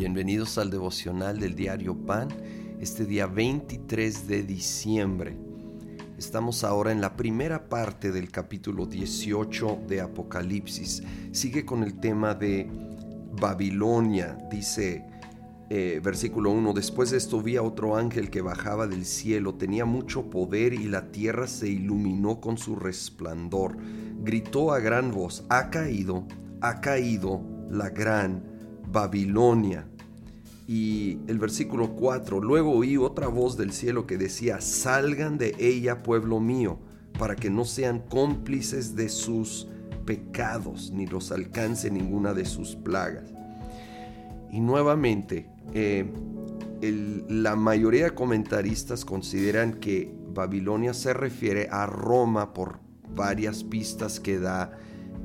Bienvenidos al devocional del diario Pan, este día 23 de diciembre. Estamos ahora en la primera parte del capítulo 18 de Apocalipsis. Sigue con el tema de Babilonia. Dice eh, versículo 1, después de esto vi a otro ángel que bajaba del cielo, tenía mucho poder y la tierra se iluminó con su resplandor. Gritó a gran voz, ha caído, ha caído la gran Babilonia. Y el versículo 4, luego oí otra voz del cielo que decía, salgan de ella, pueblo mío, para que no sean cómplices de sus pecados, ni los alcance ninguna de sus plagas. Y nuevamente, eh, la mayoría de comentaristas consideran que Babilonia se refiere a Roma por varias pistas que da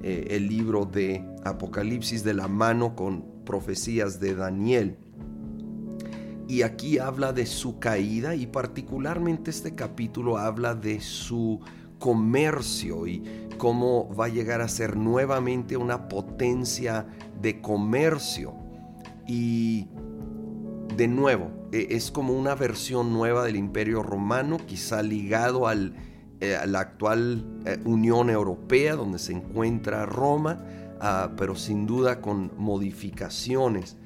eh, el libro de Apocalipsis de la mano con profecías de Daniel. Y aquí habla de su caída y particularmente este capítulo habla de su comercio y cómo va a llegar a ser nuevamente una potencia de comercio. Y de nuevo, e, es como una versión nueva del imperio romano, quizá ligado al, eh, la actual eh, Unión Europea donde se encuentra Roma Ah, pero sin duda con modificaciones.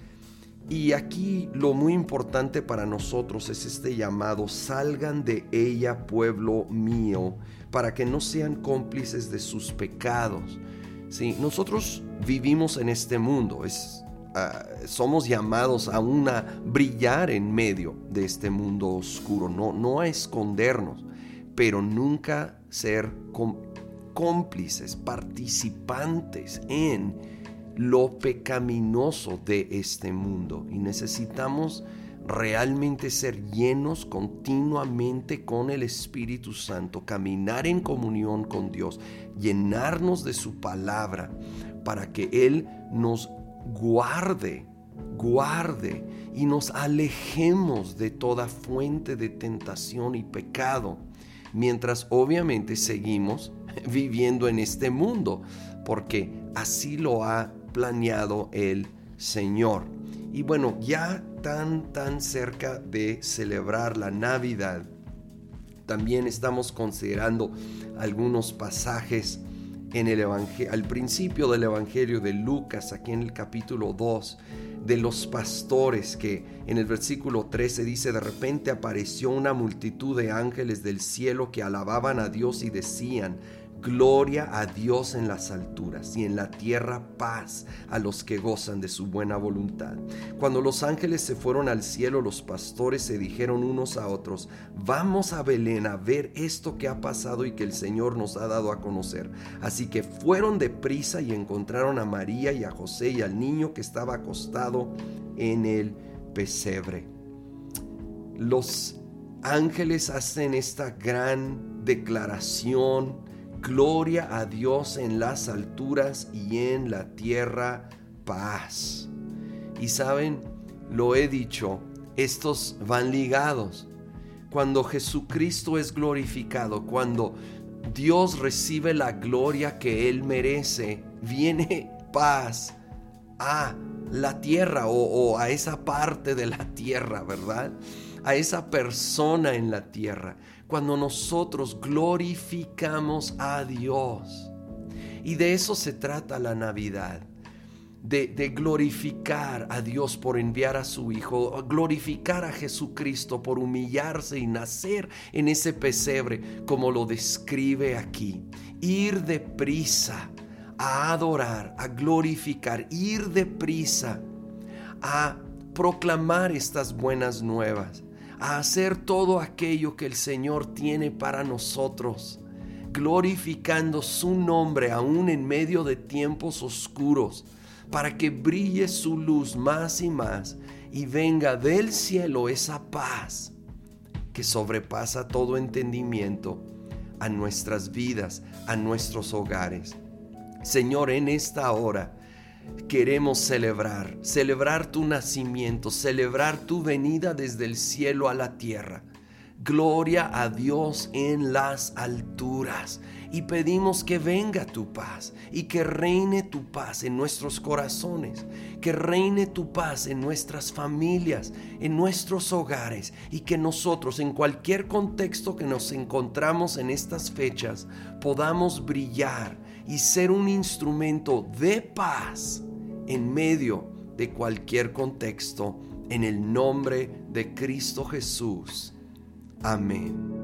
Y aquí lo muy importante para nosotros es este llamado, salgan de ella, pueblo mío, para que no sean cómplices de sus pecados. Sí, nosotros vivimos en este mundo, es, ah, somos llamados a una brillar en medio de este mundo oscuro, no, no a escondernos, pero nunca ser cómplices, participantes en lo pecaminoso de este mundo. Y necesitamos realmente ser llenos continuamente con el Espíritu Santo, caminar en comunión con Dios, llenarnos de su palabra para que Él nos guarde, guarde y nos alejemos de toda fuente de tentación y pecado, mientras obviamente seguimos viviendo en este mundo, porque así lo ha planeado el Señor. Y bueno, ya tan, tan cerca de celebrar la Navidad, también estamos considerando algunos pasajes en el al principio del Evangelio de Lucas, aquí en el capítulo 2, de los pastores que en el versículo 13 dice, de repente apareció una multitud de ángeles del cielo que alababan a Dios y decían, Gloria a Dios en las alturas y en la tierra paz a los que gozan de su buena voluntad. Cuando los ángeles se fueron al cielo, los pastores se dijeron unos a otros, vamos a Belén a ver esto que ha pasado y que el Señor nos ha dado a conocer. Así que fueron de prisa y encontraron a María y a José y al niño que estaba acostado en el pesebre. Los ángeles hacen esta gran declaración Gloria a Dios en las alturas y en la tierra paz. Y saben, lo he dicho, estos van ligados. Cuando Jesucristo es glorificado, cuando Dios recibe la gloria que Él merece, viene paz a la tierra o, o, a esa parte de la tierra, ¿verdad? A esa persona en la tierra cuando nosotros glorificamos a Dios. Y de eso se trata la Navidad. De, glorificar a Dios por enviar a su Hijo, glorificar a Jesucristo por humillarse y nacer en ese pesebre, como lo describe aquí. Ir deprisa a adorar, a glorificar, ir deprisa a proclamar estas buenas nuevas a hacer todo aquello que el Señor tiene para nosotros, glorificando su nombre aún en medio de tiempos oscuros, para que brille su luz más y más y venga del cielo esa paz que sobrepasa todo entendimiento a nuestras vidas, a nuestros hogares. Señor, en esta hora, queremos celebrar, celebrar tu nacimiento, celebrar tu venida desde el cielo a la tierra. Gloria a Dios en las alturas y pedimos que venga tu paz y que reine tu paz en nuestros corazones, que reine tu paz en nuestras familias, en nuestros hogares y que nosotros en cualquier contexto que nos encontramos en estas fechas podamos brillar y ser un instrumento de paz en medio de cualquier contexto en el nombre de Cristo Jesús. Amén.